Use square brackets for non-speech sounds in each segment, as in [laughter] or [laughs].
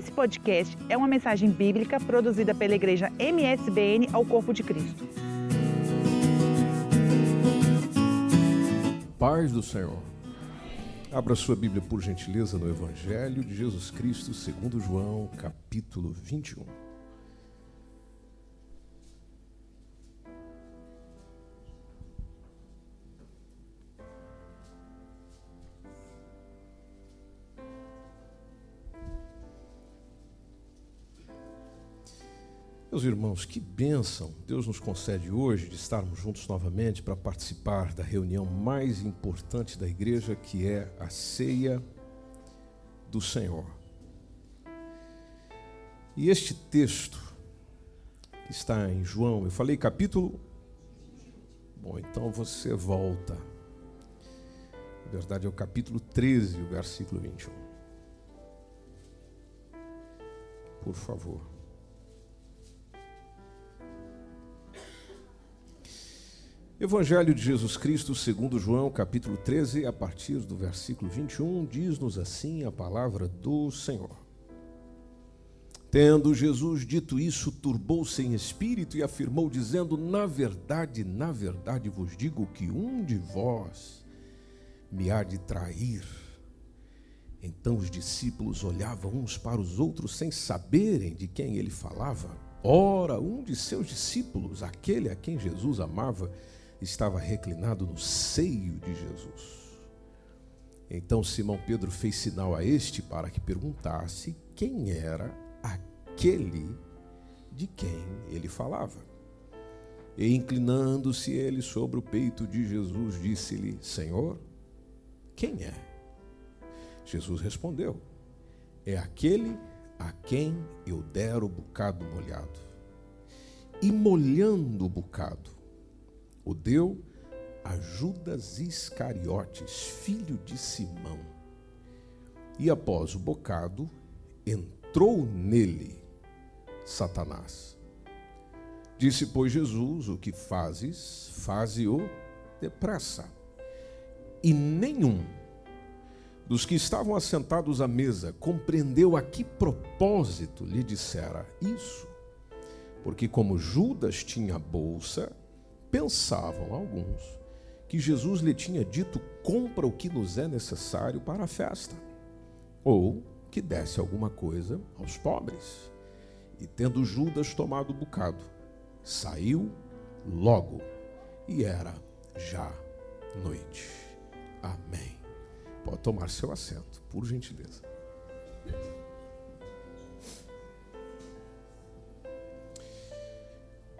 Esse podcast é uma mensagem bíblica produzida pela igreja MSBN ao Corpo de Cristo. Paz do Senhor. Abra sua Bíblia, por gentileza, no Evangelho de Jesus Cristo, segundo João, capítulo 21. Meus irmãos, que bênção Deus nos concede hoje de estarmos juntos novamente para participar da reunião mais importante da igreja, que é a ceia do Senhor. E este texto está em João, eu falei capítulo. Bom, então você volta. Na verdade é o capítulo 13, o versículo 21. Por favor. Evangelho de Jesus Cristo, segundo João, capítulo 13, a partir do versículo 21, diz-nos assim a palavra do Senhor. Tendo Jesus dito isso, turbou-se em espírito e afirmou, dizendo: Na verdade, na verdade vos digo que um de vós me há de trair. Então os discípulos olhavam uns para os outros sem saberem de quem ele falava. Ora, um de seus discípulos, aquele a quem Jesus amava, estava reclinado no seio de Jesus. Então Simão Pedro fez sinal a este para que perguntasse quem era aquele de quem ele falava. E inclinando-se ele sobre o peito de Jesus, disse-lhe: Senhor, quem é? Jesus respondeu: É aquele a quem eu der o bocado molhado. E molhando o bocado, o deu a Judas Iscariotes, filho de Simão. E após o bocado, entrou nele Satanás. Disse, pois, Jesus: O que fazes, faze-o depressa. E nenhum dos que estavam assentados à mesa compreendeu a que propósito lhe dissera isso. Porque, como Judas tinha bolsa, pensavam alguns que Jesus lhe tinha dito: compra o que nos é necessário para a festa, ou que desse alguma coisa aos pobres. E tendo Judas tomado o bocado, saiu logo, e era já noite. Amém. Pode tomar seu assento, por gentileza.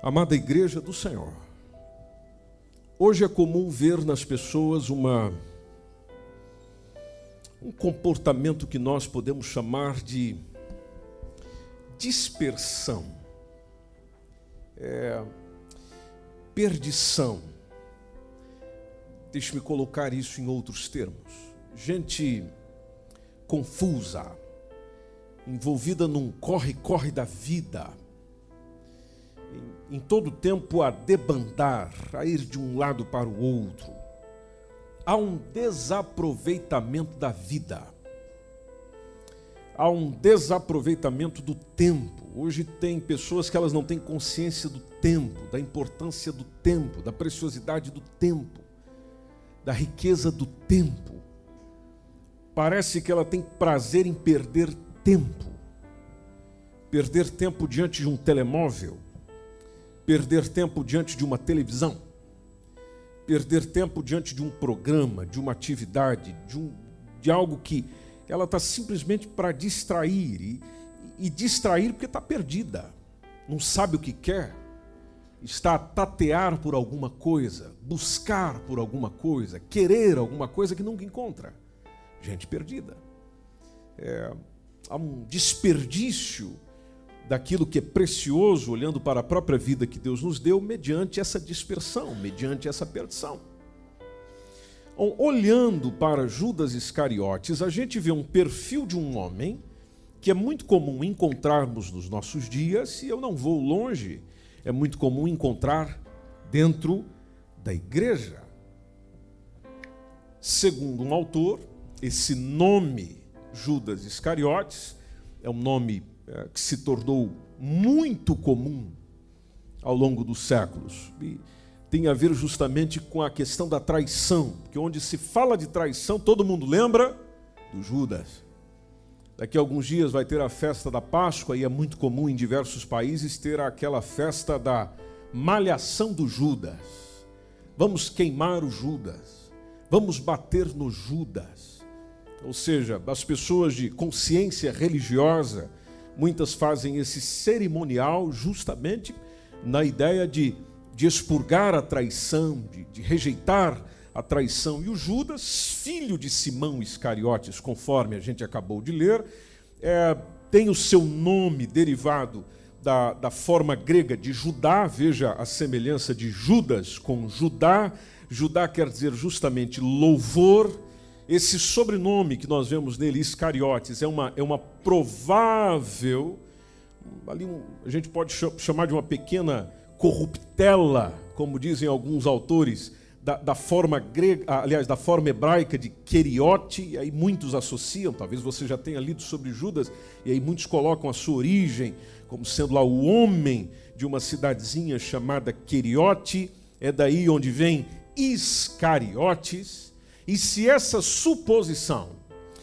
Amada Igreja do Senhor, Hoje é comum ver nas pessoas uma um comportamento que nós podemos chamar de dispersão, é, perdição. Deixe-me colocar isso em outros termos. Gente confusa, envolvida num corre-corre da vida, em todo tempo a debandar, a ir de um lado para o outro. Há um desaproveitamento da vida. Há um desaproveitamento do tempo. Hoje tem pessoas que elas não têm consciência do tempo, da importância do tempo, da preciosidade do tempo, da riqueza do tempo. Parece que ela tem prazer em perder tempo. Perder tempo diante de um telemóvel, perder tempo diante de uma televisão, perder tempo diante de um programa, de uma atividade, de, um, de algo que ela está simplesmente para distrair e, e distrair porque está perdida, não sabe o que quer, está a tatear por alguma coisa, buscar por alguma coisa, querer alguma coisa que nunca encontra. Gente perdida. É, há um desperdício daquilo que é precioso, olhando para a própria vida que Deus nos deu, mediante essa dispersão, mediante essa perdição. Olhando para Judas Iscariotes, a gente vê um perfil de um homem que é muito comum encontrarmos nos nossos dias, e eu não vou longe, é muito comum encontrar dentro da igreja. Segundo um autor, esse nome, Judas Iscariotes, é um nome que se tornou muito comum ao longo dos séculos. E tem a ver justamente com a questão da traição, porque onde se fala de traição, todo mundo lembra do Judas. Daqui a alguns dias vai ter a festa da Páscoa e é muito comum em diversos países ter aquela festa da malhação do Judas. Vamos queimar o Judas. Vamos bater no Judas. Ou seja, as pessoas de consciência religiosa, muitas fazem esse cerimonial justamente na ideia de, de expurgar a traição, de, de rejeitar a traição. E o Judas, filho de Simão Iscariotes, conforme a gente acabou de ler, é, tem o seu nome derivado da, da forma grega de Judá, veja a semelhança de Judas com Judá. Judá quer dizer justamente louvor. Esse sobrenome que nós vemos nele, Iscariotes, é uma, é uma provável, ali um, a gente pode chamar de uma pequena corruptela, como dizem alguns autores, da, da, forma grega, aliás, da forma hebraica de Keriote, e aí muitos associam, talvez você já tenha lido sobre Judas, e aí muitos colocam a sua origem como sendo lá o homem de uma cidadezinha chamada Keriote, é daí onde vem Iscariotes, e se essa suposição,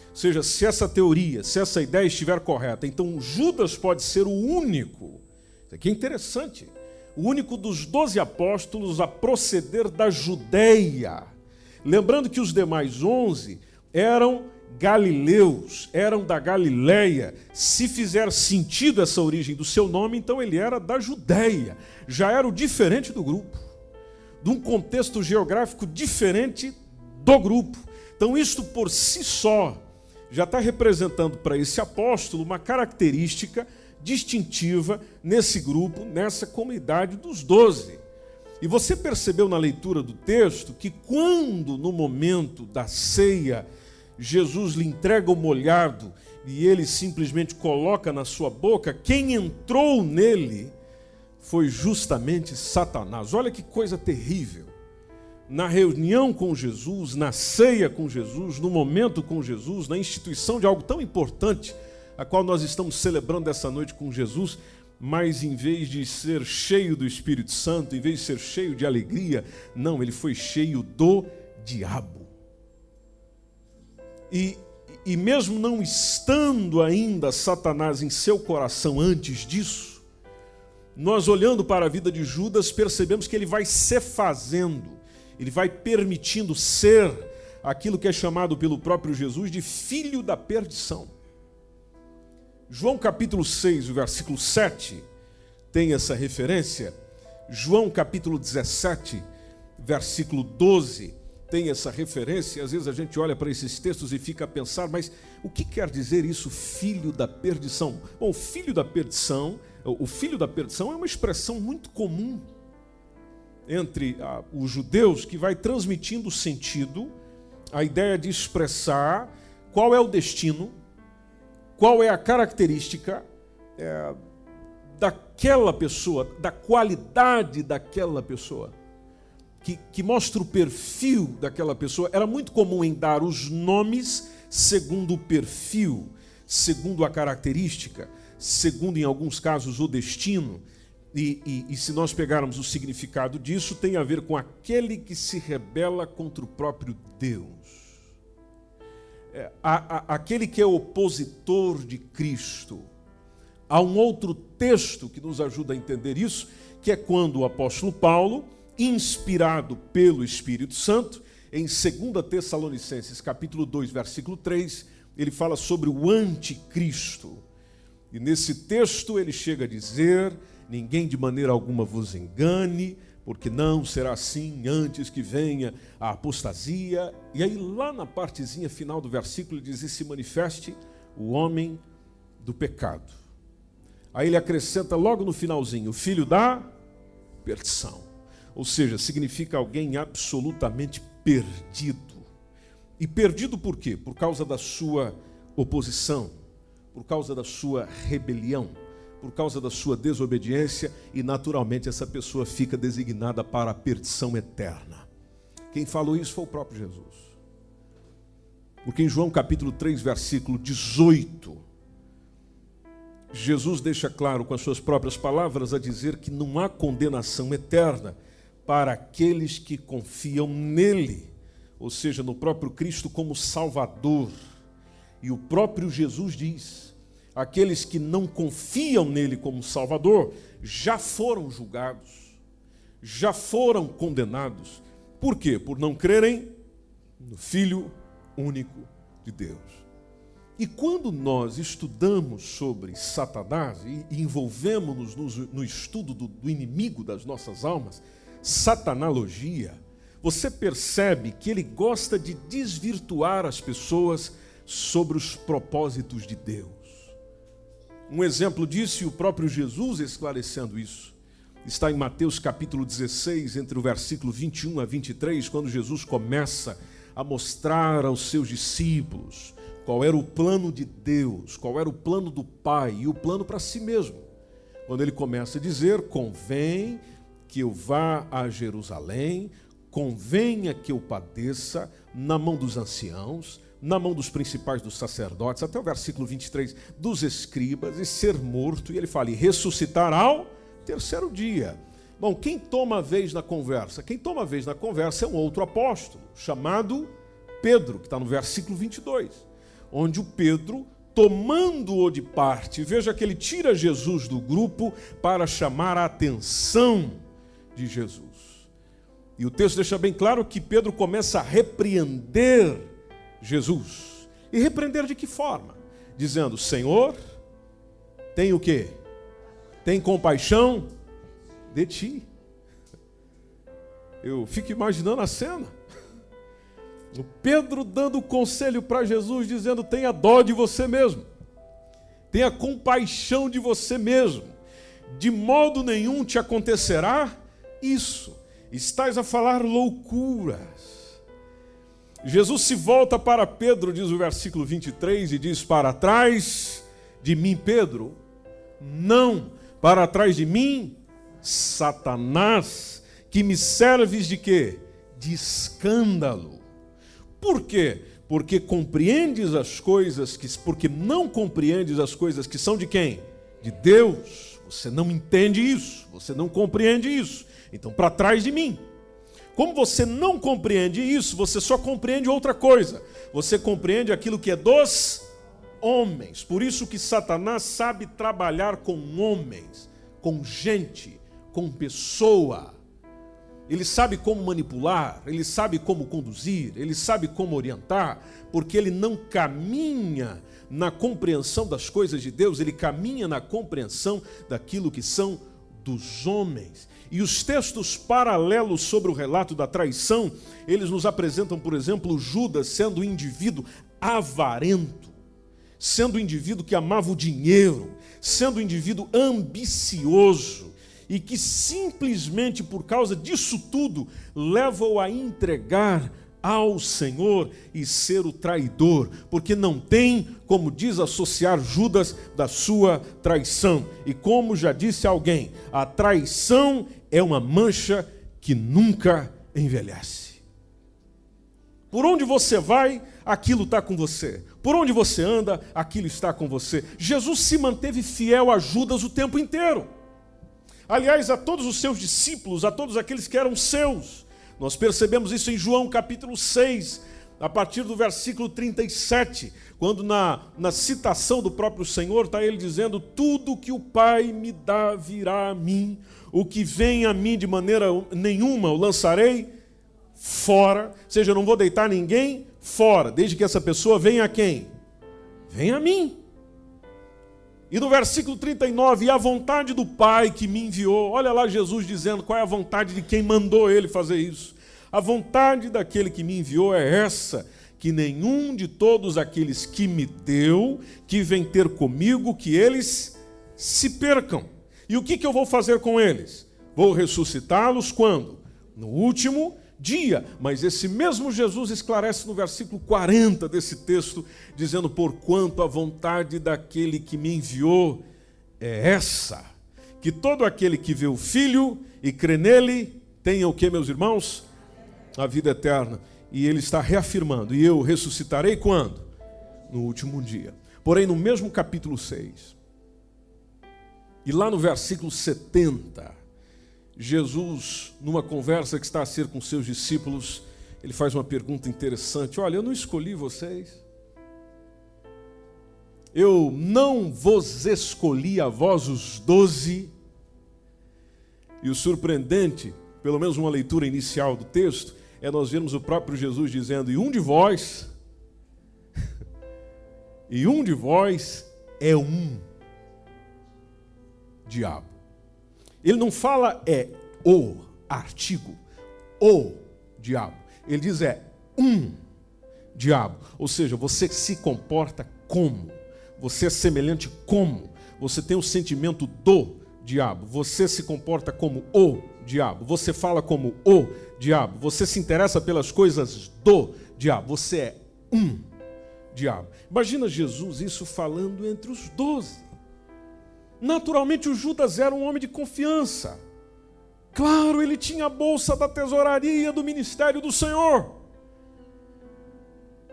ou seja, se essa teoria, se essa ideia estiver correta, então Judas pode ser o único, isso aqui é interessante, o único dos doze apóstolos a proceder da Judéia. Lembrando que os demais onze eram galileus, eram da Galileia. Se fizer sentido essa origem do seu nome, então ele era da Judéia. Já era o diferente do grupo, de um contexto geográfico diferente do grupo. Então, isto por si só já está representando para esse apóstolo uma característica distintiva nesse grupo, nessa comunidade dos doze. E você percebeu na leitura do texto que quando no momento da ceia Jesus lhe entrega o molhado e ele simplesmente coloca na sua boca, quem entrou nele foi justamente Satanás. Olha que coisa terrível. Na reunião com Jesus, na ceia com Jesus, no momento com Jesus, na instituição de algo tão importante a qual nós estamos celebrando essa noite com Jesus, mas em vez de ser cheio do Espírito Santo, em vez de ser cheio de alegria, não, ele foi cheio do diabo. E, e mesmo não estando ainda Satanás em seu coração antes disso, nós olhando para a vida de Judas, percebemos que ele vai se fazendo, ele vai permitindo ser aquilo que é chamado pelo próprio Jesus de filho da perdição. João capítulo 6, o versículo 7, tem essa referência. João capítulo 17, versículo 12, tem essa referência. Às vezes a gente olha para esses textos e fica a pensar, mas o que quer dizer isso, filho da perdição? Bom, filho da perdição, o filho da perdição é uma expressão muito comum entre ah, os judeus que vai transmitindo sentido, a ideia de expressar qual é o destino qual é a característica é, daquela pessoa, da qualidade daquela pessoa, que, que mostra o perfil daquela pessoa. Era muito comum em dar os nomes segundo o perfil, segundo a característica, segundo, em alguns casos, o destino. E, e, e, se nós pegarmos o significado disso, tem a ver com aquele que se rebela contra o próprio Deus. É, a, a, aquele que é opositor de Cristo. Há um outro texto que nos ajuda a entender isso, que é quando o apóstolo Paulo, inspirado pelo Espírito Santo, em 2 Tessalonicenses, capítulo 2, versículo 3, ele fala sobre o anticristo. E nesse texto ele chega a dizer: ninguém de maneira alguma vos engane, porque não será assim antes que venha a apostasia. E aí, lá na partezinha final do versículo, diz: e se manifeste o homem do pecado. Aí ele acrescenta logo no finalzinho: o filho da perdição. Ou seja, significa alguém absolutamente perdido. E perdido por quê? Por causa da sua oposição, por causa da sua rebelião por causa da sua desobediência e naturalmente essa pessoa fica designada para a perdição eterna. Quem falou isso foi o próprio Jesus. Porque em João capítulo 3, versículo 18, Jesus deixa claro com as suas próprias palavras a dizer que não há condenação eterna para aqueles que confiam nele, ou seja, no próprio Cristo como Salvador. E o próprio Jesus diz: aqueles que não confiam nele como Salvador já foram julgados, já foram condenados. Por quê? Por não crerem no Filho único de Deus. E quando nós estudamos sobre Satanás e envolvemos-nos no, estudo do, inimigo das nossas almas, Satanologia, você percebe que ele gosta de desvirtuar as pessoas sobre os propósitos de Deus. Um exemplo disso, e o próprio Jesus esclarecendo isso, está em Mateus capítulo 16, entre o versículo 21 a 23, quando Jesus começa a mostrar aos seus discípulos qual era o plano de Deus, qual era o plano do Pai e o plano para si mesmo. Quando ele começa a dizer: convém que eu vá a Jerusalém, convenha que eu padeça na mão dos anciãos, na mão dos principais dos sacerdotes, até o versículo 23, dos escribas, e ser morto. E ele fala: e ressuscitar ao terceiro dia. Bom, quem toma a vez na conversa? Quem toma a vez na conversa é um outro apóstolo, chamado Pedro, que está no versículo 22 onde o Pedro, tomando-o de parte, veja que ele tira Jesus do grupo para chamar a atenção de Jesus. E o texto deixa bem claro que Pedro começa a repreender Jesus. E repreender de que forma? Dizendo: Senhor, tem o quê? Tem compaixão de ti. Eu fico imaginando a cena. O Pedro dando conselho para Jesus, dizendo: tenha dó de você mesmo, tenha compaixão de você mesmo, de modo nenhum te acontecerá isso, estás a falar loucuras. Jesus se volta para Pedro, diz o versículo 23, e diz: Para trás de mim, Pedro, não, para trás de mim, Satanás, que me serves de quê? De escândalo por quê? Porque compreendes as coisas que porque não compreendes as coisas que são de quem? De Deus. Você não entende isso, você não compreende isso. Então, para trás de mim. Como você não compreende isso, você só compreende outra coisa. Você compreende aquilo que é dos homens. Por isso que Satanás sabe trabalhar com homens, com gente, com pessoa. Ele sabe como manipular, ele sabe como conduzir, ele sabe como orientar, porque ele não caminha na compreensão das coisas de Deus, ele caminha na compreensão daquilo que são dos homens. E os textos paralelos sobre o relato da traição, eles nos apresentam, por exemplo, Judas sendo um indivíduo avarento, sendo um indivíduo que amava o dinheiro, sendo um indivíduo ambicioso e que simplesmente por causa disso tudo leva-o a entregar ao Senhor e ser o traidor, porque não tem como desassociar Judas da sua traição. E como já disse alguém, a traição é uma mancha que nunca envelhece. Por onde você vai, aquilo está com você. Por onde você anda, aquilo está com você. Jesus se manteve fiel a Judas o tempo inteiro. Aliás, a todos os seus discípulos, a todos aqueles que eram seus. Nós percebemos isso em João capítulo 6, a partir do versículo 37, quando na, na citação do próprio Senhor está ele dizendo: Tudo que o Pai me dá virá a mim, o que vem a mim de maneira nenhuma o lançarei fora, ou seja, eu não vou deitar ninguém fora, desde que essa pessoa venha a quem? Venha a mim. E no versículo 39, e a vontade do Pai que me enviou, olha lá Jesus dizendo qual é a vontade de quem mandou ele fazer isso. A vontade daquele que me enviou é essa: que nenhum de todos aqueles que me deu, que vem ter comigo, que eles se percam. E o que, que eu vou fazer com eles? Vou ressuscitá-los quando? No último dia. Mas esse mesmo Jesus esclarece no versículo 40 desse texto, dizendo: Porquanto a vontade daquele que me enviou é essa, que todo aquele que vê o Filho e crê nele tenha o que, meus irmãos? A vida eterna. E ele está reafirmando: E eu ressuscitarei quando? No último dia. Porém, no mesmo capítulo 6, E lá no versículo 70, Jesus, numa conversa que está a ser com seus discípulos, ele faz uma pergunta interessante: Olha, eu não escolhi vocês. Eu não vos escolhi a vós os doze. E o surpreendente, pelo menos uma leitura inicial do texto, é nós vermos o próprio Jesus dizendo: E um de vós, [laughs] e um de vós é um diabo. Ele não fala é o artigo, o diabo. Ele diz é um diabo. Ou seja, você se comporta como? Você é semelhante como? Você tem o sentimento do diabo. Você se comporta como o diabo. Você fala como o diabo. Você se interessa pelas coisas do diabo. Você é um diabo. Imagina Jesus isso falando entre os doze. Naturalmente, o Judas era um homem de confiança. Claro, ele tinha a bolsa da tesouraria do ministério do Senhor.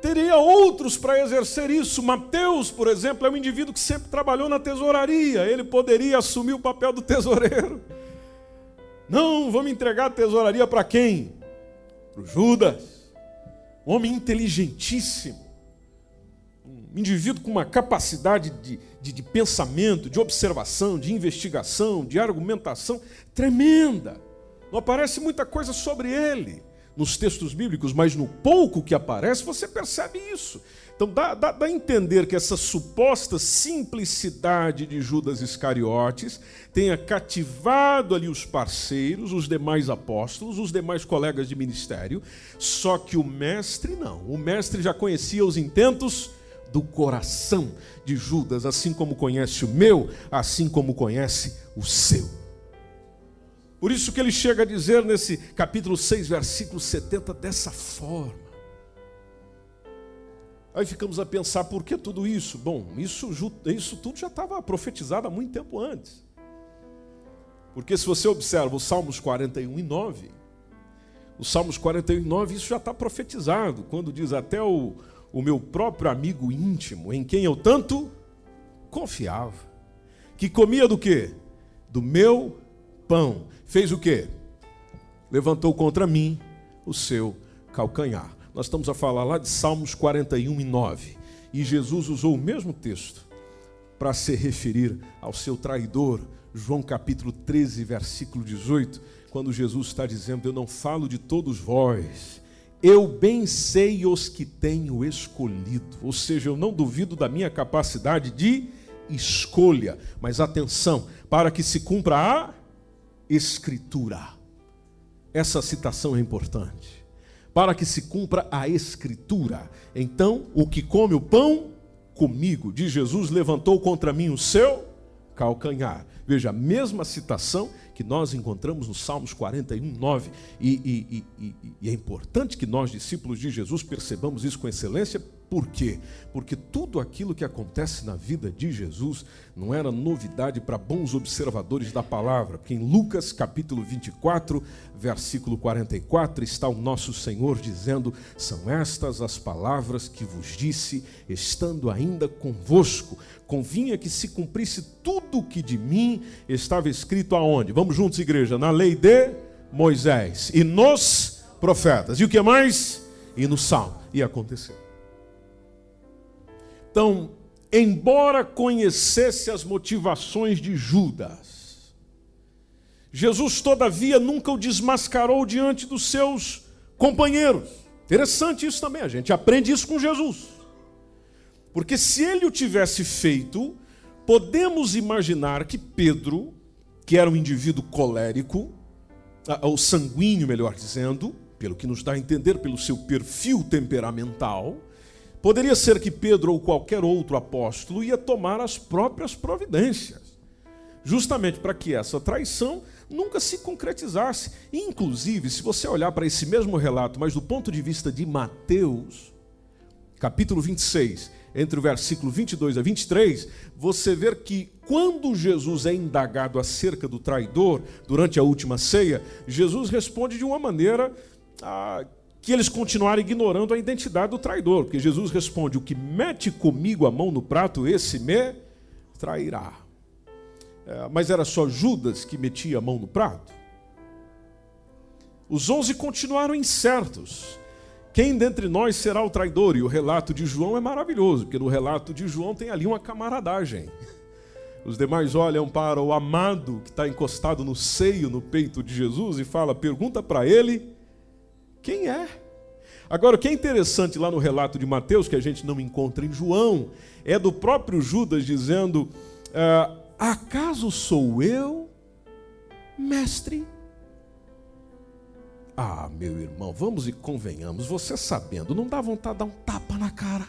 Teria outros para exercer isso. Mateus, por exemplo, é um indivíduo que sempre trabalhou na tesouraria. Ele poderia assumir o papel do tesoureiro. Não, vamos entregar a tesouraria para quem? Para o Judas. Um homem inteligentíssimo indivíduo com uma capacidade de, de, de, pensamento, de observação, de investigação, de argumentação tremenda. Não aparece muita coisa sobre ele nos textos bíblicos, mas no pouco que aparece você percebe isso. Então dá, dá, dá a entender que essa suposta simplicidade de Judas Iscariotes tenha cativado ali os parceiros, os demais apóstolos, os demais colegas de ministério, só que o mestre não. O mestre já conhecia os intentos do coração de Judas, assim como conhece o meu, assim como conhece o seu. Por isso que ele chega a dizer nesse capítulo 6, versículo 70, dessa forma. Aí ficamos a pensar por que tudo isso? Bom, isso, isso tudo já estava profetizado há muito tempo antes. Porque se você observa os Salmos 41 e 9, os Salmos 41 e 9, isso já está profetizado, quando diz até o, o meu próprio amigo íntimo, em quem eu tanto confiava, que comia do quê? Do meu pão. Fez o quê? Levantou contra mim o seu calcanhar. Nós estamos a falar lá de Salmos 41 e 9. E Jesus usou o mesmo texto para se referir ao seu traidor, João capítulo 13, versículo 18, quando Jesus está dizendo: Eu não falo de todos vós, eu bem sei os que tenho escolhido. Ou seja, eu não duvido da minha capacidade de escolha. Mas atenção, para que se cumpra a Escritura. Essa citação é importante. Para que se cumpra a Escritura. Então, o que come o pão comigo, de Jesus, levantou contra mim o seu calcanhar. Veja, a mesma citação que nós encontramos no Salmos 41, 9. E, e, e, e, é importante que nós, discípulos de Jesus, percebamos isso com excelência. Por quê? Porque tudo aquilo que acontece na vida de Jesus não era novidade para bons observadores da palavra. Porque em Lucas capítulo 24, versículo 44, está o nosso Senhor dizendo: São estas as palavras que vos disse, estando ainda convosco convinha que se cumprisse tudo o que de mim estava escrito aonde? Vamos juntos, igreja, na lei de Moisés e nos profetas. E o que mais? E no Salmo. E aconteceu. Então, embora conhecesse as motivações de Judas, Jesus, todavia, nunca o desmascarou diante dos seus companheiros. Interessante isso também, a gente aprende isso com Jesus. Porque se ele o tivesse feito, podemos imaginar que Pedro, que era um indivíduo colérico, ou sanguíneo, melhor dizendo, pelo que nos dá a entender pelo seu perfil temperamental, poderia ser que Pedro ou qualquer outro apóstolo ia tomar as próprias providências, justamente para que essa traição nunca se concretizasse. Inclusive, se você olhar para esse mesmo relato, mas do ponto de vista de Mateus, capítulo 26, entre o versículo 22 a 23, você vê que quando Jesus é indagado acerca do traidor durante a última ceia, Jesus responde de uma maneira ah, que eles continuaram ignorando a identidade do traidor, porque Jesus responde: O que mete comigo a mão no prato, esse me trairá. é, mas era só Judas que metia a mão no prato? Os onze continuaram incertos. Quem dentre nós será o traidor? E o relato de João é maravilhoso, porque no relato de João tem ali uma camaradagem. [laughs] Os demais olham para o amado que está encostado no seio, no peito de Jesus e fala: pergunta para ele quem é. Agora, o que é interessante lá no relato de Mateus, que a gente não encontra em João, é do próprio Judas dizendo: ah, Acaso sou eu, mestre? Ah, meu irmão, vamos e convenhamos, você sabendo, não dá vontade de dar um tapa na cara.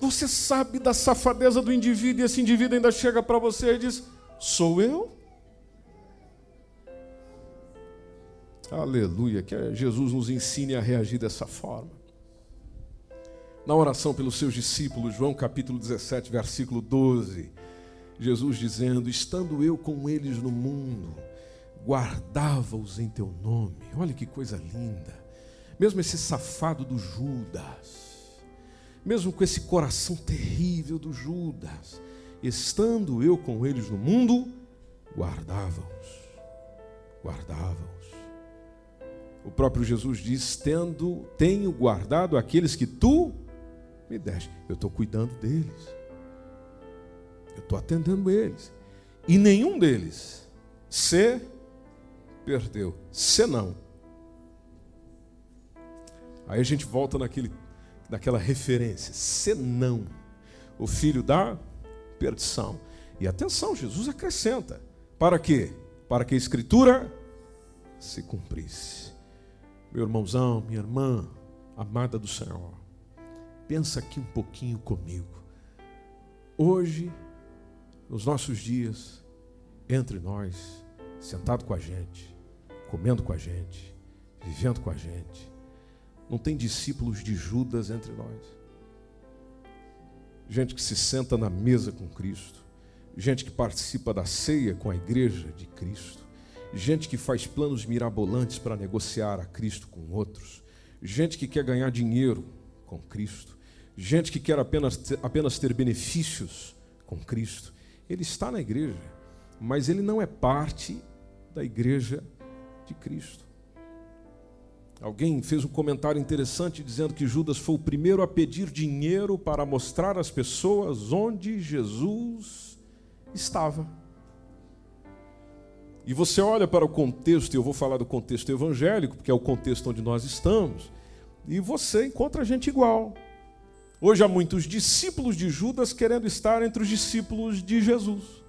Você sabe da safadeza do indivíduo e esse indivíduo ainda chega para você e diz: Sou eu? Aleluia, que Jesus nos ensine a reagir dessa forma. Na oração pelos seus discípulos, João capítulo 17, versículo 12, Jesus dizendo: Estando eu com eles no mundo, guardava-os em teu nome. Olha que coisa linda. Mesmo esse safado do Judas, mesmo com esse coração terrível do Judas, estando eu com eles no mundo, guardava-os. Guardava-os. O próprio Jesus diz: Tendo, tenho guardado aqueles que tu me deste. Eu estou cuidando deles. Eu estou atendendo eles. E nenhum deles se perdeu. Se não. Aí a gente volta naquele, naquela referência. Se não. O filho da perdição. E atenção, Jesus acrescenta. Para quê? Para que a escritura se cumprisse. Meu irmãozão, minha irmã, amada do Senhor, pensa aqui um pouquinho comigo. Hoje, nos nossos dias, entre nós, sentado com a gente, comendo com a gente, vivendo com a gente, não tem discípulos de Judas entre nós. Gente que se senta na mesa com Cristo, gente que participa da ceia com a igreja de Cristo, gente que faz planos mirabolantes para negociar a Cristo com outros, gente que quer ganhar dinheiro com Cristo, gente que quer apenas ter, apenas ter benefícios com Cristo. Ele está na igreja, mas ele não é parte da igreja de Cristo. Alguém fez um comentário interessante dizendo que Judas foi o primeiro a pedir dinheiro para mostrar às pessoas onde Jesus estava. E você olha para o contexto, e eu vou falar do contexto evangélico, porque é o contexto onde nós estamos, e você encontra gente igual. Hoje há muitos discípulos de Judas querendo estar entre os discípulos de Jesus.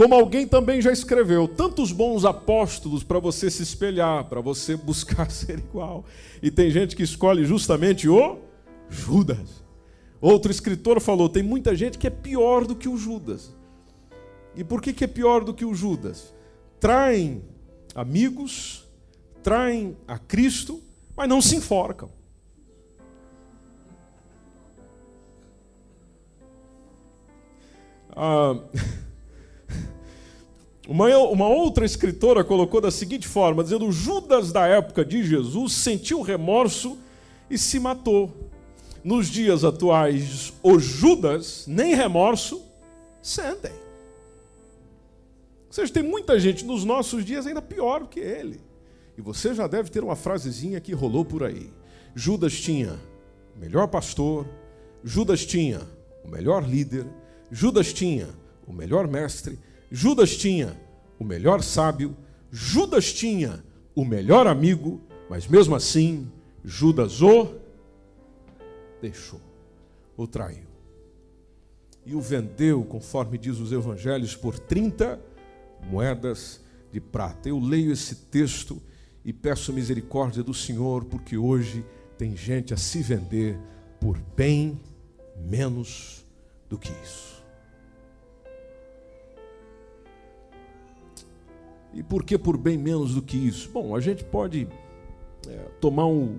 Como alguém também já escreveu, tantos bons apóstolos para você se espelhar, para você [laughs] buscar ser igual. E tem gente que escolhe justamente o Judas. Outro escritor falou: tem muita gente que é pior do que o Judas. E por que, que é pior do que o Judas? Traem amigos, traem a Cristo, mas não se enforcam. Ah, [laughs] uma, uma outra escritora colocou da seguinte forma: dizendo, Judas da época de Jesus sentiu remorso e se matou. Nos dias atuais, o Judas nem remorso sentem. Ou seja, tem muita gente nos nossos dias ainda pior que ele. E você já deve ter uma frasezinha que rolou por aí. Judas tinha o melhor pastor, Judas tinha o melhor líder, Judas tinha o melhor mestre, Judas tinha o melhor sábio, Judas tinha o melhor amigo, mas mesmo assim, Judas o deixou, o traiu. E o vendeu, conforme diz os evangelhos, por 30 moedas de prata. Eu leio esse texto e peço misericórdia do Senhor, porque hoje tem gente a se vender por bem menos do que isso. E por que por bem menos do que isso? Bom, a gente pode é, tomar um,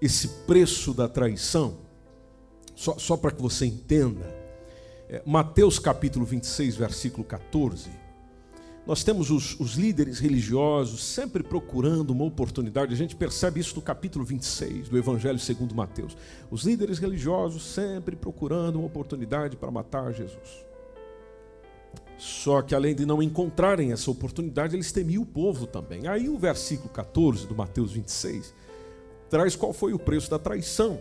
esse preço da traição, só, só para que você entenda. É, Mateus capítulo 26, versículo 14 nós temos os, os, líderes religiosos sempre procurando uma oportunidade, a gente percebe isso no capítulo 26 do Evangelho segundo Mateus. Os líderes religiosos sempre procurando uma oportunidade para matar Jesus. Só que além de não encontrarem essa oportunidade, eles temiam o povo também. Aí o versículo 14 do Mateus 26 traz qual foi o preço da traição.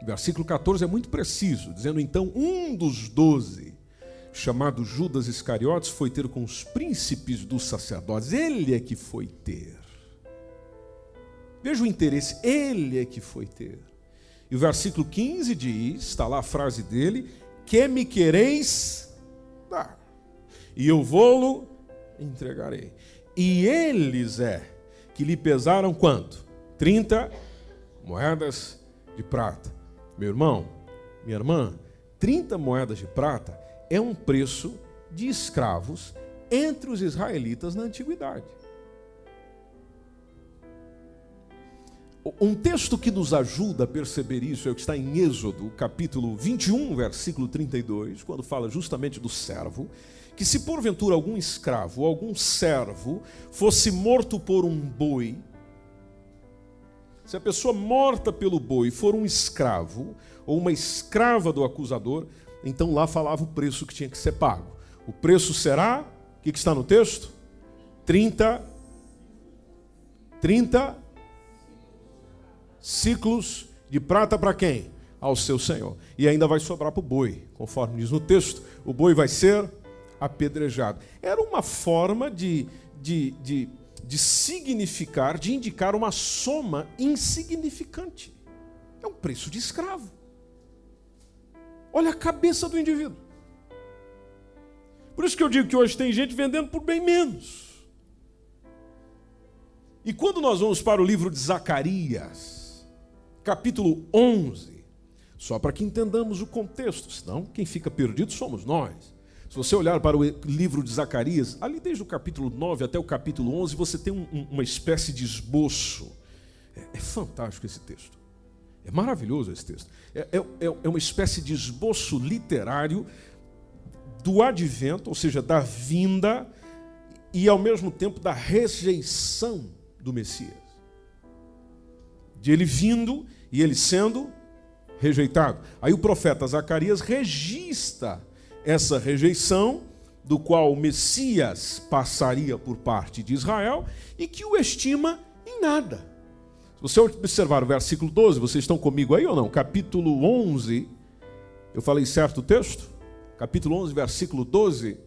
O versículo 14 é muito preciso, dizendo então: um dos doze chamado Judas Iscariotes, foi ter com os príncipes dos sacerdotes. Ele é que foi ter. Veja o interesse, ele é que foi ter. E o versículo 15 diz, está lá a frase dele, que me quereis dar, e eu vou-lo entregarei. E eles é que lhe pesaram quanto? 30 moedas de prata. Meu irmão, minha irmã, 30 moedas de prata é um preço de escravos entre os israelitas na antiguidade. Um texto que nos ajuda a perceber isso é o que está em Êxodo, capítulo 21, versículo 32, quando fala justamente do servo, que se porventura algum escravo ou algum servo fosse morto por um boi, se a pessoa morta pelo boi for um escravo ou uma escrava do acusador, então lá falava o preço que tinha que ser pago. O preço será, o que, que está no texto? 30, 30 ciclos de prata para quem? Ao seu senhor. E ainda vai sobrar para o boi, conforme diz no texto, o boi vai ser apedrejado. Era uma forma de, de, de, de significar, de indicar uma soma insignificante. É um preço de escravo. Olha a cabeça do indivíduo. Por isso que eu digo que hoje tem gente vendendo por bem menos. E quando nós vamos para o livro de Zacarias, capítulo 11, só para que entendamos o contexto, senão quem fica perdido somos nós. Se você olhar para o livro de Zacarias, ali desde o capítulo 9 até o capítulo 11, você tem um, um, uma espécie de esboço. É, é fantástico esse texto. É maravilhoso esse texto. É, é, é, é uma espécie de esboço literário do advento, ou seja, da vinda e ao mesmo tempo da rejeição do Messias. De ele vindo e ele sendo rejeitado. Aí o profeta Zacarias registra essa rejeição, do qual o Messias passaria por parte de Israel e que o estima em nada você observar o versículo 12, vocês estão comigo aí ou não? Capítulo 11, eu falei certo o texto? Capítulo 11, versículo 12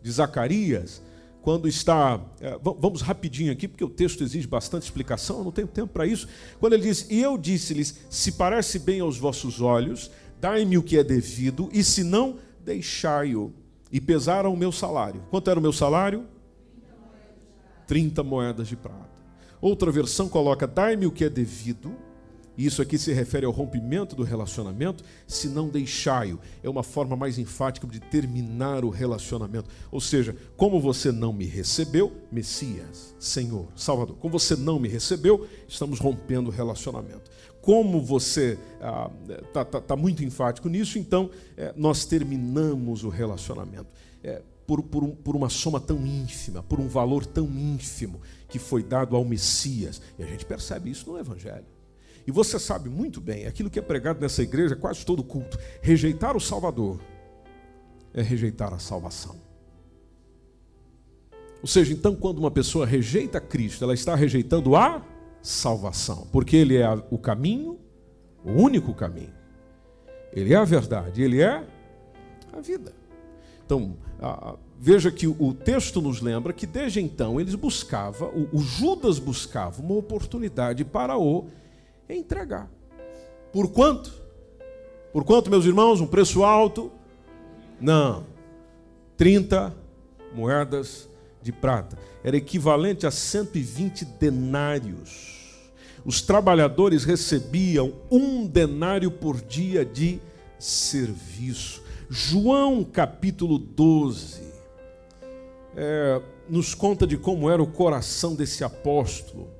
de Zacarias, quando está. É, vamos rapidinho aqui, porque o texto exige bastante explicação, eu não tenho tempo para isso. Quando ele diz: E eu disse-lhes: Se parece bem aos vossos olhos, dai-me o que é devido, e se não, deixai-o. E pesaram o meu salário. Quanto era o meu salário? 30 moedas de prata. Outra versão coloca: dai-me o que é devido. Isso aqui se refere ao rompimento do relacionamento, se não deixai-o. É uma forma mais enfática de terminar o relacionamento. Ou seja, como você não me recebeu, Messias, Senhor, Salvador, como você não me recebeu, estamos rompendo o relacionamento. Como você está ah, tá, tá, tá muito enfático nisso, então é, nós terminamos o relacionamento. É, por, por, por uma soma tão ínfima, por um valor tão ínfimo que foi dado ao Messias. E a gente percebe isso no Evangelho. E você sabe muito bem, aquilo que é pregado nessa igreja, quase todo culto, rejeitar o Salvador é rejeitar a salvação. Ou seja, então, quando uma pessoa rejeita Cristo, ela está rejeitando a salvação, porque Ele é o caminho, o único caminho. Ele é a verdade, Ele é a vida. Então, veja que o texto nos lembra que desde então eles buscavam, o, Judas buscava uma oportunidade para o entregar. Por quanto? Por quanto, meus irmãos? Um preço alto? Não. 30 moedas de prata. Era equivalente a 120 denários. Os trabalhadores recebiam um denário por dia de serviço. João capítulo 12 é, nos conta de como era o coração desse apóstolo.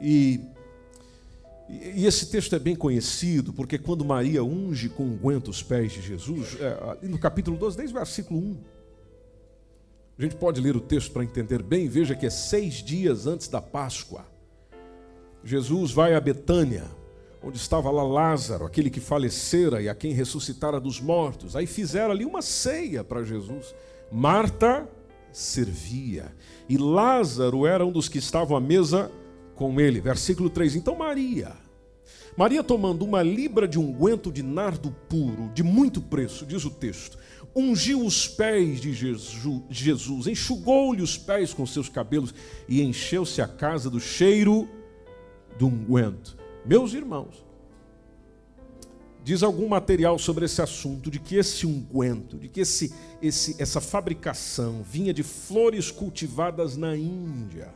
E, e, esse texto é bem conhecido, porque quando Maria unge com unguento os pés de Jesus, é, no capítulo 12, desde o versículo 1, A gente pode ler o texto para entender bem, veja que é seis dias antes da Páscoa. Jesus vai a Betânia, onde estava lá Lázaro, aquele que falecera e a quem ressuscitara dos mortos. Aí fizeram ali uma ceia para Jesus. Marta servia e Lázaro era um dos que estavam à mesa com ele. Versículo 3. Então Maria, Maria tomando uma libra de unguento de nardo puro, de muito preço, diz o texto, ungiu os pés de Jesus, enxugou-lhe os pés com seus cabelos e encheu-se a casa do cheiro do unguento. Meus irmãos, diz algum material sobre esse assunto de que esse unguento, de que esse, esse, essa fabricação vinha de flores cultivadas na Índia.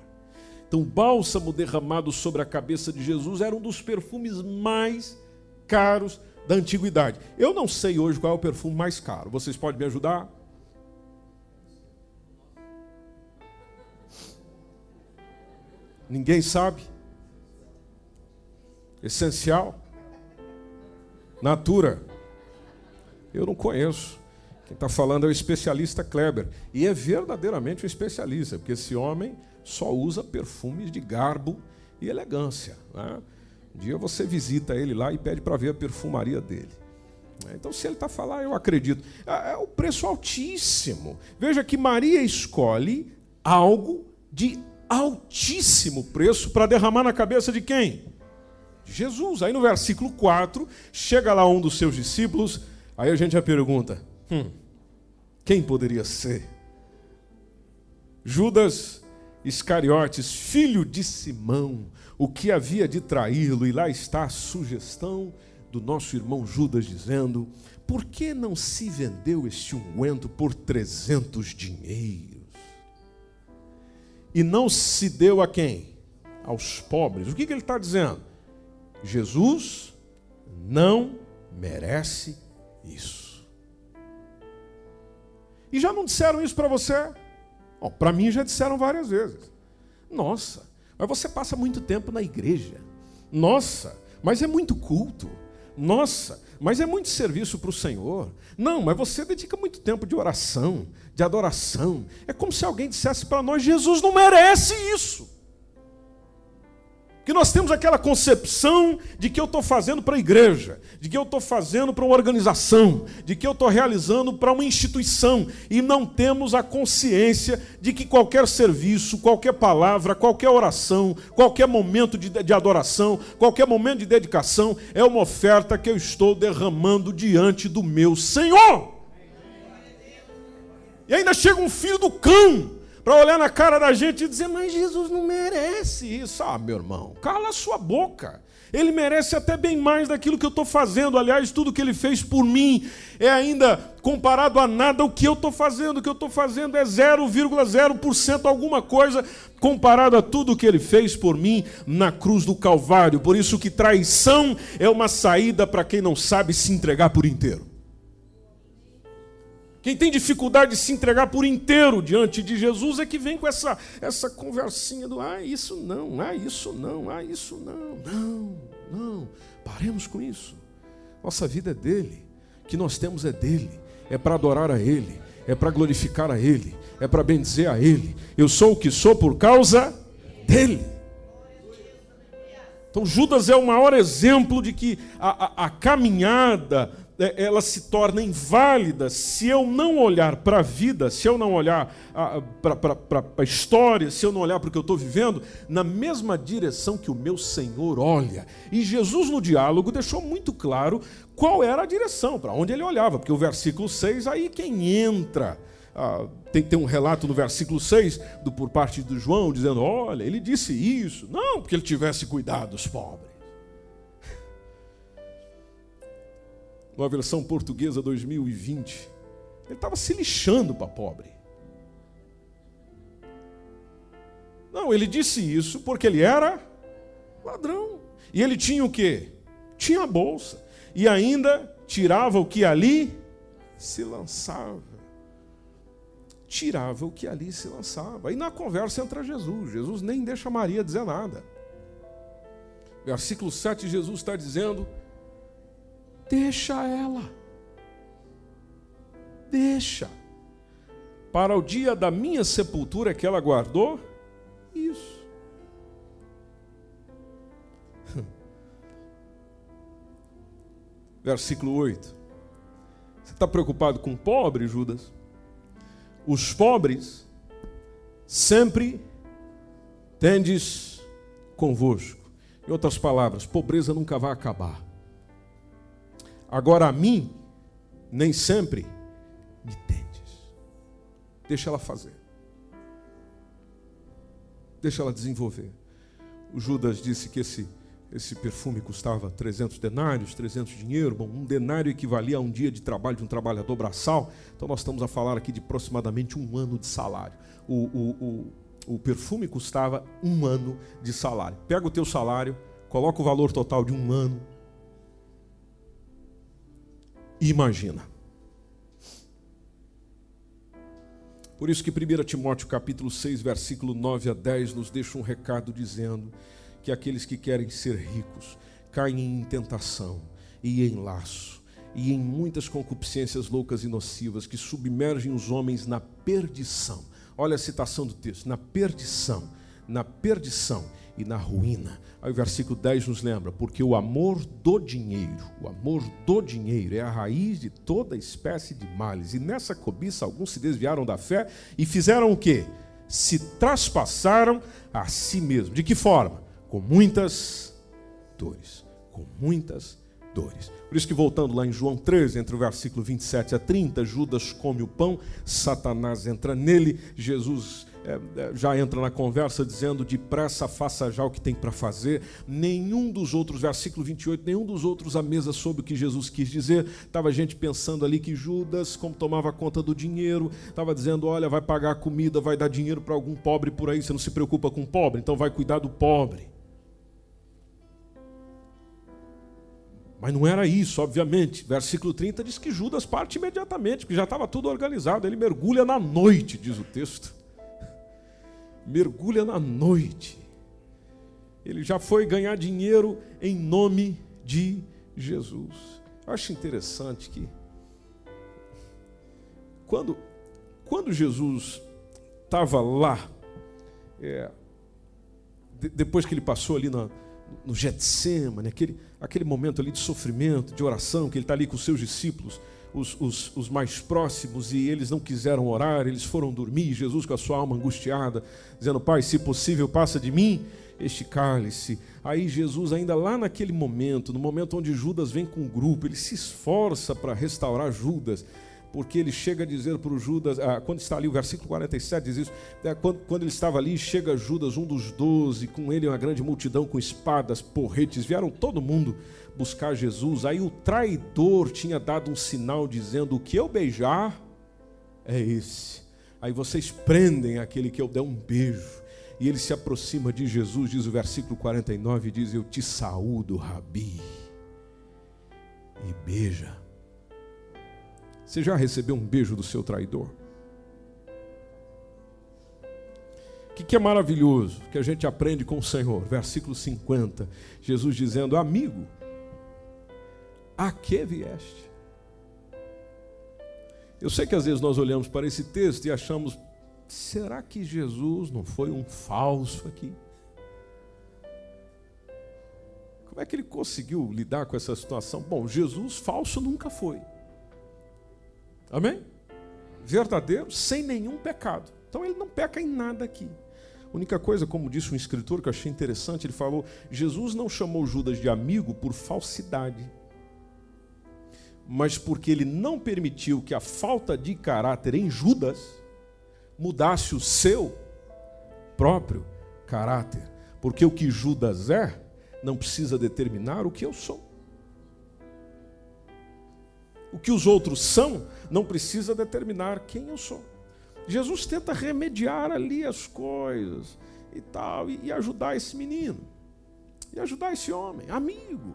Então, o bálsamo derramado sobre a cabeça de Jesus era um dos perfumes mais caros da antiguidade. Eu não sei hoje qual é o perfume mais caro. Vocês podem me ajudar? Ninguém sabe? Essencial? Natura? Eu não conheço. Quem está falando é o especialista Kleber. E é verdadeiramente um especialista, porque esse homem só usa perfumes de garbo e elegância. Né? Um dia você visita ele lá e pede para ver a perfumaria dele. Então, se ele está falando, eu acredito. É, é o preço altíssimo. Veja que Maria escolhe algo de altíssimo preço para derramar na cabeça de quem? De Jesus. Aí no versículo 4, chega lá um dos seus discípulos, aí a gente já pergunta: hum, quem poderia ser? Judas Iscariotes, filho de Simão, o que havia de traí-lo, e lá está a sugestão do nosso irmão Judas dizendo: por que não se vendeu este unguento por trezentos dinheiros? E não se deu a quem? Aos pobres. O que, que ele está dizendo? Jesus não merece isso. E já não disseram isso para você? Para mim já disseram várias vezes. Nossa, mas você passa muito tempo na igreja. Nossa, mas é muito culto. Nossa, mas é muito serviço para o Senhor. Não, mas você dedica muito tempo de oração, de adoração. É como se alguém dissesse para nós: Jesus não merece isso que nós temos aquela concepção de que eu estou fazendo para a igreja, de que eu estou fazendo para uma organização, de que eu estou realizando para uma instituição, e não temos a consciência de que qualquer serviço, qualquer palavra, qualquer oração, qualquer momento de, de adoração, qualquer momento de dedicação, é uma oferta que eu estou derramando diante do meu Senhor. E ainda chega um filho do cão para olhar na cara da gente e dizer, mas Jesus não merece isso. Ah, meu irmão, cala a sua boca. Ele merece até bem mais daquilo que eu estou fazendo. Aliás, tudo que ele fez por mim é ainda comparado a nada o que eu estou fazendo. O que eu estou fazendo é 0,0% alguma coisa comparado a tudo que ele fez por mim na cruz do Calvário. Por isso que traição é uma saída para quem não sabe se entregar por inteiro. Quem tem dificuldade de se entregar por inteiro diante de Jesus é que vem com essa, essa conversinha do ah, isso não, ah, isso não, ah, isso não. Não, não. Paremos com isso. Nossa vida é dele. O que nós temos é dele. É para adorar a ele, é para glorificar a ele, é para bendizer a ele. Eu sou o que sou por causa dele. Então Judas é o maior exemplo de que a, a, a caminhada ela se torna inválida se eu não olhar para a vida, se eu não olhar para a história, se eu não olhar para o que eu estou vivendo, na mesma direção que o meu Senhor olha. E Jesus, no diálogo, deixou muito claro qual era a direção, para onde ele olhava, porque o versículo 6, aí quem entra. Ah, tem, tem um relato no versículo 6 do, por parte de João dizendo: Olha, ele disse isso, não porque ele tivesse cuidado dos pobres. Numa versão portuguesa 2020, ele estava se lixando para pobre. Não, ele disse isso porque ele era ladrão. E ele tinha o quê? Tinha a bolsa. E ainda tirava o que ali se lançava. Tirava o que ali se lançava. E na conversa entra Jesus. Jesus nem deixa Maria dizer nada. Versículo 7, Jesus está dizendo Deixa ela. Deixa. para o dia da minha sepultura que ela guardou isso. [laughs] Versículo 8. Você está preocupado com o pobre, Judas? Os pobres sempre tendes convosco. Em outras palavras, pobreza nunca vai acabar. Agora a mim, nem sempre me tendes. Deixa ela fazer. Deixa ela desenvolver. O Judas disse que esse, esse perfume custava 300 denários, 300 dinheiro. Bom, um denário equivalia a um dia de trabalho de um trabalhador braçal. Então nós estamos a falar aqui de aproximadamente um ano de salário. O, o, o, o perfume custava um ano de salário. Pega o teu salário, coloca o valor total de um ano imagina. Por isso que 1 Timóteo capítulo 6, versículo 9 a 10 nos deixa um recado dizendo que aqueles que querem ser ricos caem em tentação e em laço e em muitas concupiscências loucas e nocivas que submergem os homens na perdição. Olha a citação do texto: na perdição, na perdição e na ruína. Aí o versículo 10 nos lembra, porque o amor do dinheiro, o amor do dinheiro é a raiz de toda espécie de males. E nessa cobiça alguns se desviaram da fé e fizeram o quê? Se traspassaram a si mesmos. De que forma? Com muitas dores. Com muitas dores. Por isso que voltando lá em João 13, entre o versículo 27 a 30, Judas come o pão, Satanás entra nele, Jesus já entra na conversa dizendo: depressa faça já o que tem para fazer. Nenhum dos outros, versículo 28, nenhum dos outros à mesa soube o que Jesus quis dizer. Estava gente pensando ali que Judas, como tomava conta do dinheiro, estava dizendo: olha, vai pagar comida, vai dar dinheiro para algum pobre por aí. Você não se preocupa com o pobre, então vai cuidar do pobre. Mas não era isso, obviamente. Versículo 30 diz que Judas parte imediatamente, porque já estava tudo organizado. Ele mergulha na noite, diz o texto mergulha na noite. Ele já foi ganhar dinheiro em nome de Jesus. Eu acho interessante que quando, quando Jesus estava lá, é, de, depois que ele passou ali na, no Getsemane, aquele, aquele momento ali de sofrimento, de oração, que ele está ali com os seus discípulos, os, os, os, mais próximos e eles não quiseram orar, eles foram dormir. Jesus, com a sua alma angustiada, dizendo: Pai, se possível, passa de mim este cálice. Aí Jesus, ainda lá naquele momento, no momento onde Judas vem com o grupo, ele se esforça para restaurar Judas porque ele chega a dizer para o Judas, ah, quando está ali, o versículo 47 diz isso, é, quando, quando, ele estava ali, chega Judas, um dos doze, com ele uma grande multidão com espadas, porretes, vieram todo mundo buscar Jesus. Aí o traidor tinha dado um sinal dizendo: O que eu beijar é esse. Aí vocês prendem aquele que eu der um beijo. E ele se aproxima de Jesus, diz o versículo 49, diz: Eu te saúdo, Rabi. E beija. Você já recebeu um beijo do seu traidor? O que, que é maravilhoso que a gente aprende com o Senhor? Versículo 50, Jesus dizendo: Amigo, a que vieste? Eu sei que às vezes nós olhamos para esse texto e achamos: será que Jesus não foi um falso aqui? Como é que ele conseguiu lidar com essa situação? Bom, Jesus falso nunca foi. Amém? Verdadeiro, sem nenhum pecado. Então ele não peca em nada aqui. A única coisa, como disse um escritor que eu achei interessante, ele falou: Jesus não chamou Judas de amigo por falsidade, mas porque ele não permitiu que a falta de caráter em Judas mudasse o seu próprio caráter. Porque o que Judas é não precisa determinar o que eu sou. O que os outros são não precisa determinar quem eu sou. Jesus tenta remediar ali as coisas e tal, e, ajudar esse menino, e ajudar esse homem, amigo.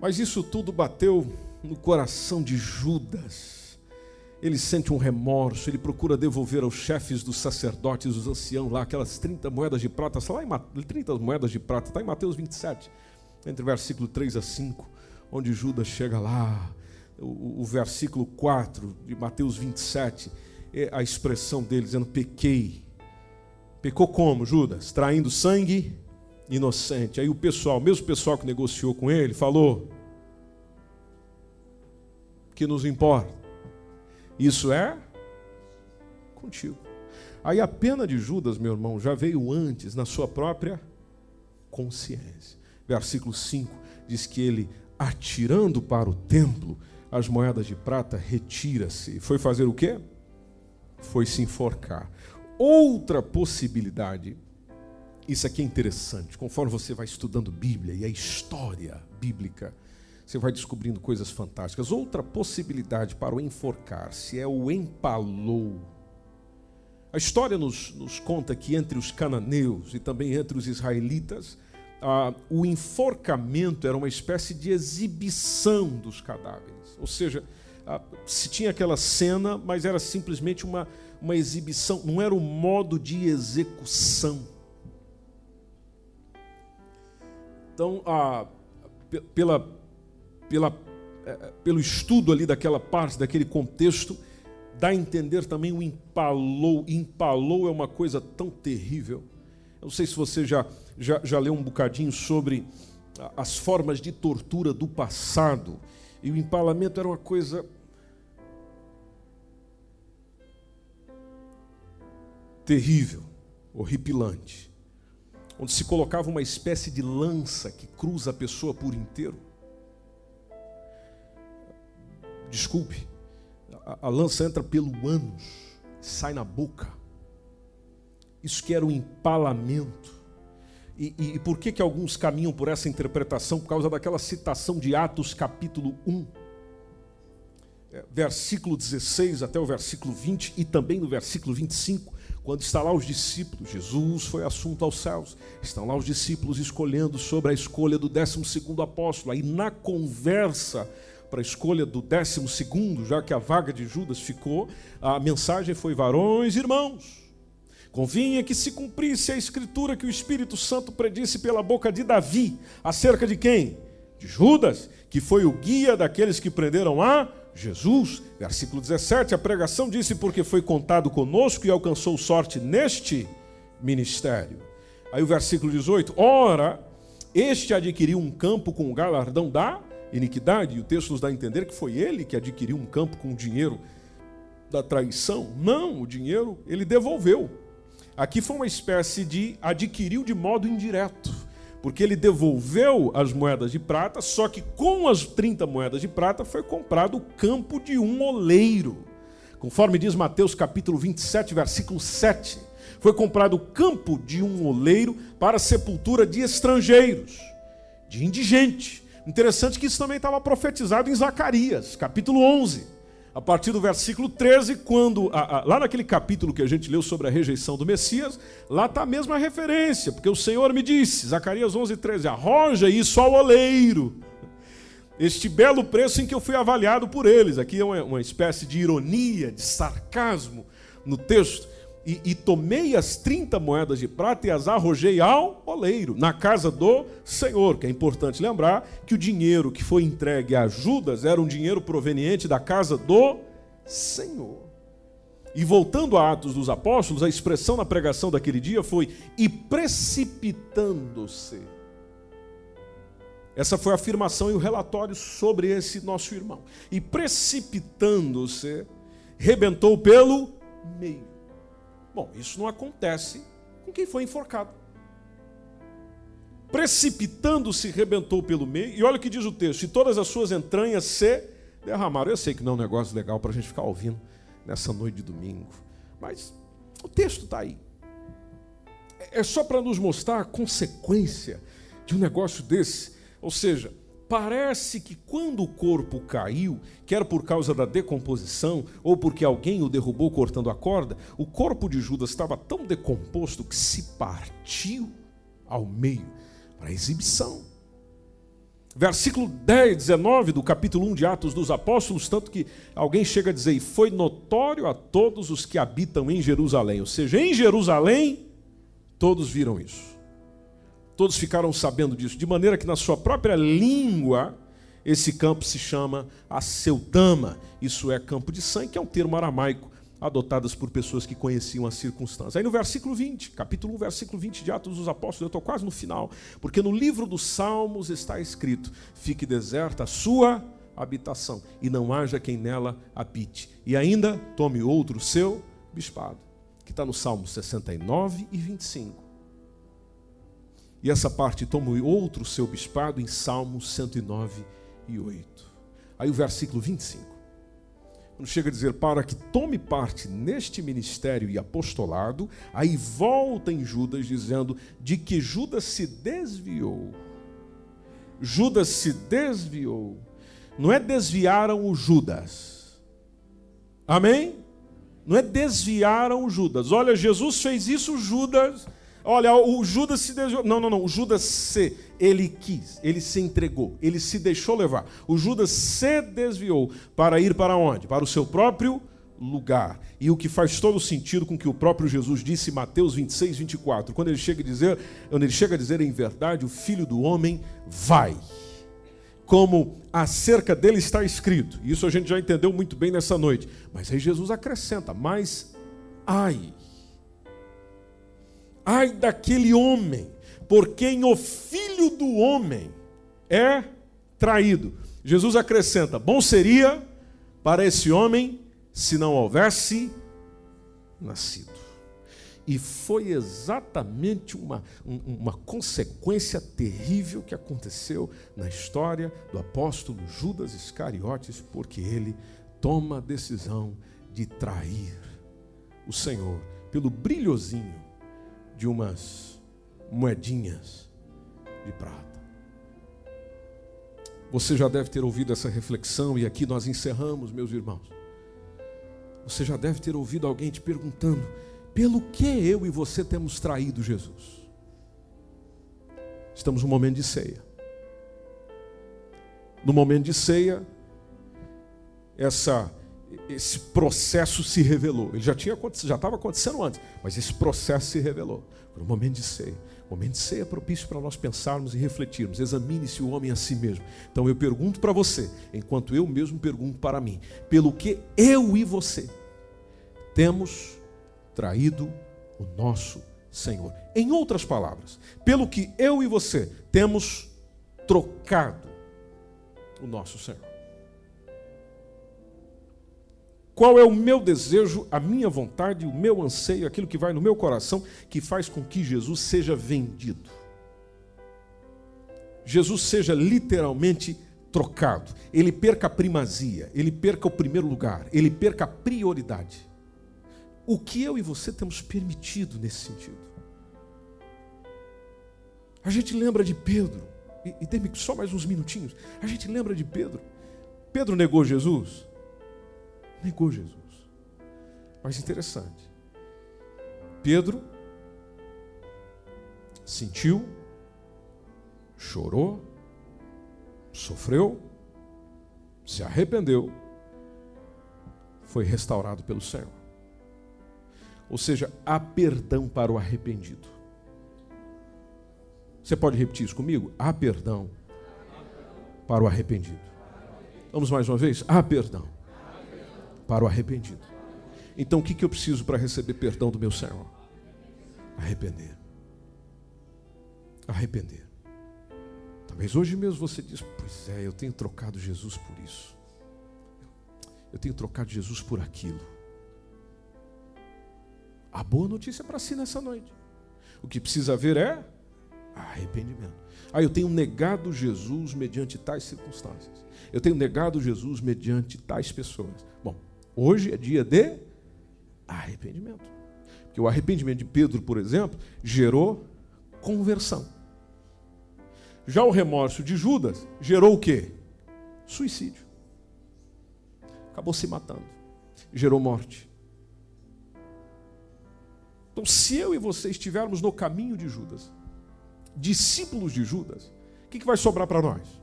Mas isso tudo bateu no coração de Judas. Ele sente um remorso, ele procura devolver aos chefes dos sacerdotes, os anciãos lá, aquelas 30 moedas de prata, sei lá, 30 moedas de prata, está em Mateus 27 entre o versículo 3 a 5, onde Judas chega lá, o, o versículo 4 de Mateus 27, é a expressão dele dizendo: pequei. Pecou como, Judas? Traindo sangue inocente. Aí o pessoal, mesmo o pessoal que negociou com ele, falou: que nos importa? Isso é contigo. Aí a pena de Judas, meu irmão, já veio antes na sua própria consciência. Versículo 5 diz que ele, atirando para o templo as moedas de prata, retira-se. Foi fazer o quê? Foi se enforcar. Outra possibilidade, isso aqui é interessante, conforme você vai estudando Bíblia e a história bíblica, você vai descobrindo coisas fantásticas. Outra possibilidade para o enforcar-se é o empalou. A história nos, nos, conta que entre os cananeus e também entre os israelitas, ah, o enforcamento era uma espécie de exibição dos cadáveres. Ou seja, ah, se tinha aquela cena, mas era simplesmente uma, uma exibição, não era o modo de execução. Então, ah, pela, pela, eh, pelo estudo ali daquela parte, daquele contexto, dá a entender também o empalou. Empalou é uma coisa tão terrível. Eu não sei se você já, já, já leu um bocadinho sobre as formas de tortura do passado. E o empalamento era uma coisa terrível, horripilante, onde se colocava uma espécie de lança que cruza a pessoa por inteiro. Desculpe, a, a lança entra pelo ânus, sai na boca. Isso que era o empalamento. E, e, e, por que, que alguns caminham por essa interpretação? Por causa daquela citação de Atos capítulo 1, é, versículo 16 até o versículo 20 e também no versículo 25, quando está lá os discípulos, Jesus foi assunto aos céus, estão lá os discípulos escolhendo sobre a escolha do 12 apóstolo. Aí na conversa para a escolha do 12, já que a vaga de Judas ficou, a mensagem foi: varões irmãos. Convinha que se cumprisse a escritura que o Espírito Santo predisse pela boca de Davi, acerca de quem? De Judas, que foi o guia daqueles que prenderam a Jesus, versículo 17, a pregação disse: Porque foi contado conosco e alcançou sorte neste ministério. Aí o versículo 18: Ora, este adquiriu um campo com o galardão da iniquidade, e o texto nos dá a entender que foi ele que adquiriu um campo com o dinheiro da traição. Não, o dinheiro ele devolveu. Aqui foi uma espécie de adquiriu de modo indireto porque ele devolveu as moedas de prata, só que com as 30 moedas de prata foi comprado o campo de um oleiro. Conforme diz Mateus capítulo 27, versículo 7, foi comprado o campo de um oleiro para sepultura de estrangeiros, de indigente. Interessante que isso também estava profetizado em Zacarias, capítulo 11 a partir do versículo 13, quando, lá naquele capítulo que a gente leu sobre a rejeição do Messias, lá está a mesma referência, porque o Senhor me disse, Zacarias 11, 13, arroja isso ao oleiro, este belo preço em que eu fui avaliado por eles. Aqui é uma, uma espécie de ironia, de sarcasmo no texto e, e, tomei as 30 moedas de prata e as arrojei ao oleiro, na casa do Senhor. Que é importante lembrar que o dinheiro que foi entregue a Judas era um dinheiro proveniente da casa do Senhor. E voltando a Atos dos Apóstolos, a expressão na pregação daquele dia foi: e precipitando-se. Essa foi a afirmação e o relatório sobre esse nosso irmão. E precipitando-se, rebentou pelo meio. Bom, isso não acontece com quem foi enforcado. Precipitando-se, rebentou pelo meio, e olha o que diz o texto: e todas as suas entranhas se derramaram. Eu sei que não é um negócio legal para a gente ficar ouvindo nessa noite de domingo, mas o texto está aí. É só para nos mostrar a consequência de um negócio desse. Ou seja, Parece que quando o corpo caiu, quer por causa da decomposição ou porque alguém o derrubou cortando a corda, o corpo de Judas estava tão decomposto que se partiu ao meio para exibição. Versículo 10, 19 do capítulo 1 de Atos dos Apóstolos, tanto que alguém chega a dizer: E foi notório a todos os que habitam em Jerusalém, ou seja, em Jerusalém, todos viram isso. Todos ficaram sabendo disso, de maneira que na sua própria língua Esse campo se chama Aceutama, isso é campo de sangue, que é um termo aramaico adotadas por pessoas que conheciam as circunstâncias. Aí no versículo 20, capítulo 1, versículo 20 de Atos dos Apóstolos, eu estou quase no final, porque no livro dos Salmos está escrito: fique deserta a sua habitação, e não haja quem nela habite. E ainda tome outro seu bispado, que está no Salmo 69 e 25. E essa parte tome outro seu bispado em Salmo 109 e 8. Aí o versículo 25 quando chega a dizer para que tome parte neste ministério e apostolado, aí volta em Judas dizendo de que Judas se desviou. Judas se desviou. Não é desviaram o Judas. Amém? Não é desviaram o Judas. Olha, Jesus fez isso, Judas Olha, o Judas se desviou. Não, não, não. O Judas se, ele quis, ele se entregou, ele se deixou levar. O Judas se desviou para ir para onde? Para o seu próprio lugar. E o que faz todo sentido com que o próprio Jesus disse em Mateus 26, 24, quando ele chega a dizer, quando ele chega a dizer em verdade, o filho do homem vai. Como acerca dele está escrito. Isso a gente já entendeu muito bem nessa noite. Mas aí Jesus acrescenta: "Mas ai Ai daquele homem, por quem o filho do homem é traído. Jesus acrescenta: bom seria para esse homem se não houvesse nascido. E foi exatamente uma, uma consequência terrível que aconteceu na história do apóstolo Judas Iscariotes, porque ele toma a decisão de trair o Senhor pelo brilhozinho de umas moedinhas de prata. Você já deve ter ouvido essa reflexão e aqui nós encerramos, meus irmãos. Você já deve ter ouvido alguém te perguntando: pelo que eu e você temos traído Jesus? Estamos no momento de ceia. No momento de ceia, essa esse processo se revelou. Ele já tinha já estava acontecendo antes, mas esse processo se revelou. Foi um momento de ceia. O momento de ceia é propício para nós pensarmos e refletirmos. Examine-se o homem a si mesmo. Então eu pergunto para você, enquanto eu mesmo pergunto para mim, pelo que eu e você temos traído o nosso Senhor. Em outras palavras, pelo que eu e você temos trocado o nosso Senhor. Qual é o meu desejo, a minha vontade, o meu anseio, aquilo que vai no meu coração, que faz com que Jesus seja vendido? Jesus seja literalmente trocado, ele perca a primazia, ele perca o primeiro lugar, ele perca a prioridade. O que eu e você temos permitido nesse sentido? A gente lembra de Pedro, e, e tem só mais uns minutinhos. A gente lembra de Pedro. Pedro negou Jesus? Negou Jesus. Mas interessante. Pedro sentiu, chorou, sofreu, se arrependeu, foi restaurado pelo Senhor. Ou seja, há perdão para o arrependido. Você pode repetir isso comigo? Há perdão para o arrependido. Vamos mais uma vez? Há perdão para o arrependido. Então o que, que eu preciso para receber perdão do meu Senhor? Arrepender. Arrepender. Talvez hoje mesmo você diz, pois é, eu tenho trocado Jesus por isso. Eu tenho trocado Jesus por aquilo. A boa notícia para si nessa noite. O que precisa haver é arrependimento. Ah, eu tenho negado Jesus mediante tais circunstâncias. Eu tenho negado Jesus mediante tais pessoas. Hoje é dia de arrependimento. Porque o arrependimento de Pedro, por exemplo, gerou conversão. Já o remorso de Judas gerou o quê? Suicídio. Acabou se matando. Gerou morte. Então, se eu e você estivermos no caminho de Judas, discípulos de Judas, o que, que vai sobrar para nós?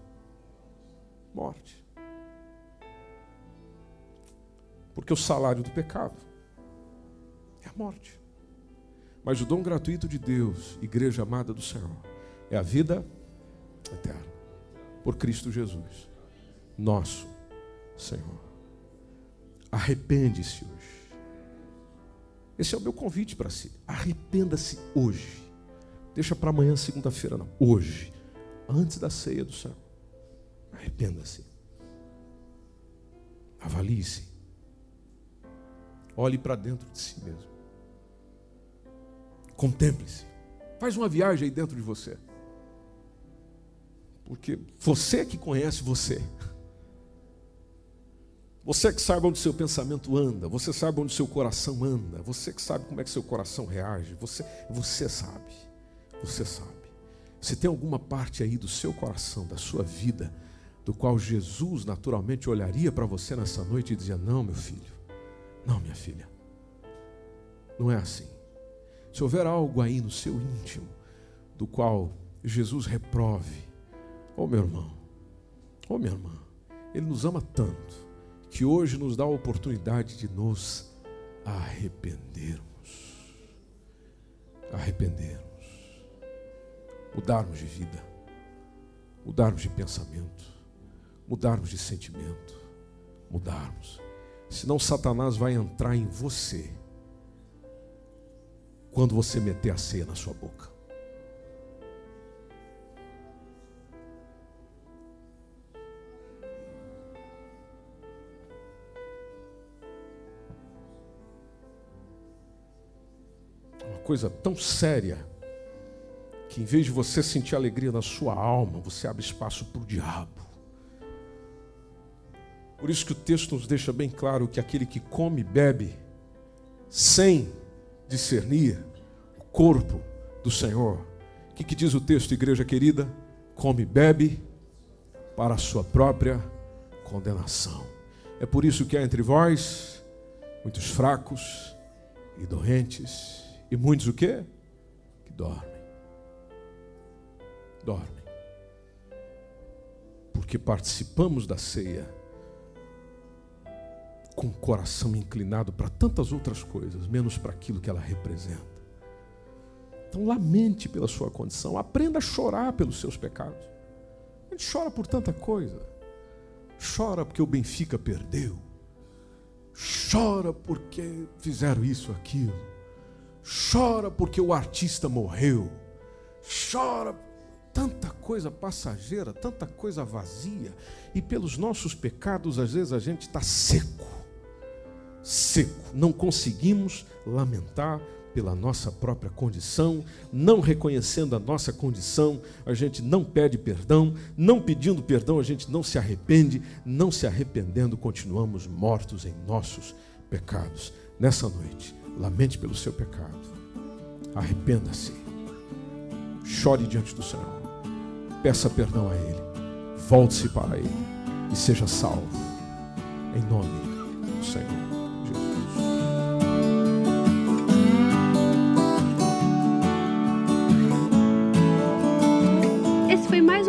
Morte. Porque o salário do pecado é a morte. Mas o dom gratuito de Deus, igreja amada do Senhor, é a vida eterna. Por Cristo Jesus. nosso Senhor. Arrepende-se hoje. Esse é o meu convite para si. Arrependa-se hoje. Deixa para amanhã, segunda-feira, não. Hoje. Antes da ceia do céu. Arrependa-se. Avalie-se. Olhe para dentro de si mesmo. Contemple-se. Faz uma viagem aí dentro de você. Porque você que conhece você. Você que sabe onde seu pensamento anda, você sabe onde seu coração anda, você que sabe como é que seu coração reage, você, você sabe. Você sabe. Se tem alguma parte aí do seu coração, da sua vida, do qual Jesus naturalmente olharia para você nessa noite e dizia: Não, meu filho, não, minha filha, não é assim. Se houver algo aí no seu íntimo, do qual Jesus reprove, oh meu irmão, oh minha irmã, Ele nos ama tanto que hoje nos dá a oportunidade de nos arrependermos. Arrependermos. Mudarmos de vida. Mudarmos de pensamento. Mudarmos de sentimento. Mudarmos. Senão Satanás vai entrar em você quando você meter a ceia na sua boca. coisa tão séria que em vez de você sentir alegria na sua alma, você abre espaço para o diabo. Por isso que o texto nos deixa bem claro que aquele que come e bebe sem discernir o corpo do Senhor. O que, que diz o texto, igreja querida? Come e bebe para a sua própria condenação. É por isso que há entre vós muitos fracos e doentes e muitos o quê? Que dormem. Dormem. Porque participamos da ceia com o coração inclinado para tantas outras coisas, menos para aquilo que ela representa. Então lamente pela sua condição, aprenda a chorar pelos seus pecados. A gente chora por tanta coisa. Chora porque o Benfica perdeu. Chora porque fizeram isso, aquilo chora porque o artista morreu, chora tanta coisa passageira, tanta coisa vazia, e pelos nossos pecados, às vezes a gente está seco, seco, não conseguimos lamentar pela nossa própria condição, não reconhecendo a nossa condição, a gente não pede perdão, não pedindo perdão, a gente não se arrepende, não se arrependendo, continuamos mortos em nossos pecados. Nessa noite, Lamente pelo seu pecado. Arrependa-se. Chore diante do Senhor. Peça perdão a Ele. Volte-se para Ele. E seja salvo. Em nome do Senhor